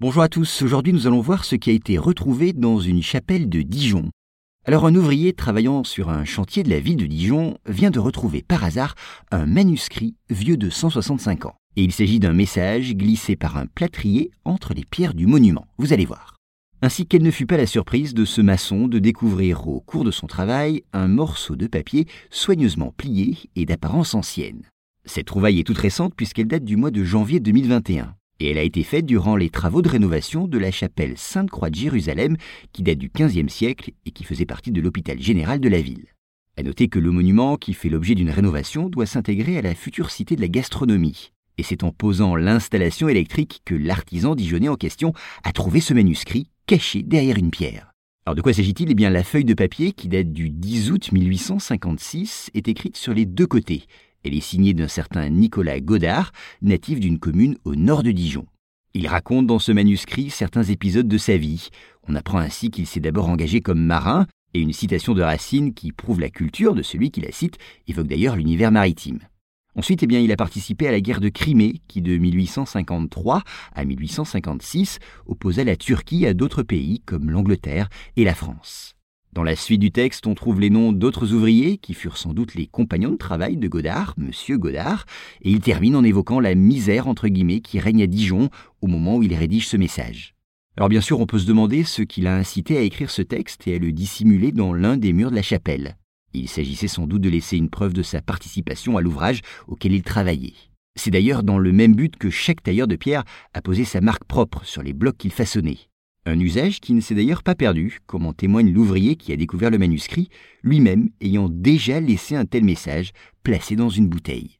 Bonjour à tous, aujourd'hui nous allons voir ce qui a été retrouvé dans une chapelle de Dijon. Alors un ouvrier travaillant sur un chantier de la ville de Dijon vient de retrouver par hasard un manuscrit vieux de 165 ans. Et il s'agit d'un message glissé par un plâtrier entre les pierres du monument. Vous allez voir. Ainsi quelle ne fut pas la surprise de ce maçon de découvrir au cours de son travail un morceau de papier soigneusement plié et d'apparence ancienne. Cette trouvaille est toute récente puisqu'elle date du mois de janvier 2021 et elle a été faite durant les travaux de rénovation de la chapelle Sainte-Croix de Jérusalem qui date du XVe siècle et qui faisait partie de l'hôpital général de la ville. À noter que le monument qui fait l'objet d'une rénovation doit s'intégrer à la future cité de la gastronomie. Et c'est en posant l'installation électrique que l'artisan dijonnais en question a trouvé ce manuscrit caché derrière une pierre. Alors de quoi s'agit-il? Eh bien la feuille de papier qui date du 10 août 1856 est écrite sur les deux côtés. Elle est signée d'un certain Nicolas Godard, natif d'une commune au nord de Dijon. Il raconte dans ce manuscrit certains épisodes de sa vie. On apprend ainsi qu'il s'est d'abord engagé comme marin, et une citation de Racine qui prouve la culture de celui qui la cite évoque d'ailleurs l'univers maritime. Ensuite, eh il a participé à la guerre de Crimée, qui de 1853 à 1856 opposa la Turquie à d'autres pays comme l'Angleterre et la France. Dans la suite du texte, on trouve les noms d'autres ouvriers qui furent sans doute les compagnons de travail de Godard, Monsieur Godard, et il termine en évoquant la misère entre guillemets qui règne à Dijon au moment où il rédige ce message. Alors bien sûr, on peut se demander ce qui l'a incité à écrire ce texte et à le dissimuler dans l'un des murs de la chapelle. Il s'agissait sans doute de laisser une preuve de sa participation à l'ouvrage auquel il travaillait. C'est d'ailleurs dans le même but que chaque tailleur de pierre a posé sa marque propre sur les blocs qu'il façonnait. Un usage qui ne s'est d'ailleurs pas perdu, comme en témoigne l'ouvrier qui a découvert le manuscrit, lui-même ayant déjà laissé un tel message placé dans une bouteille.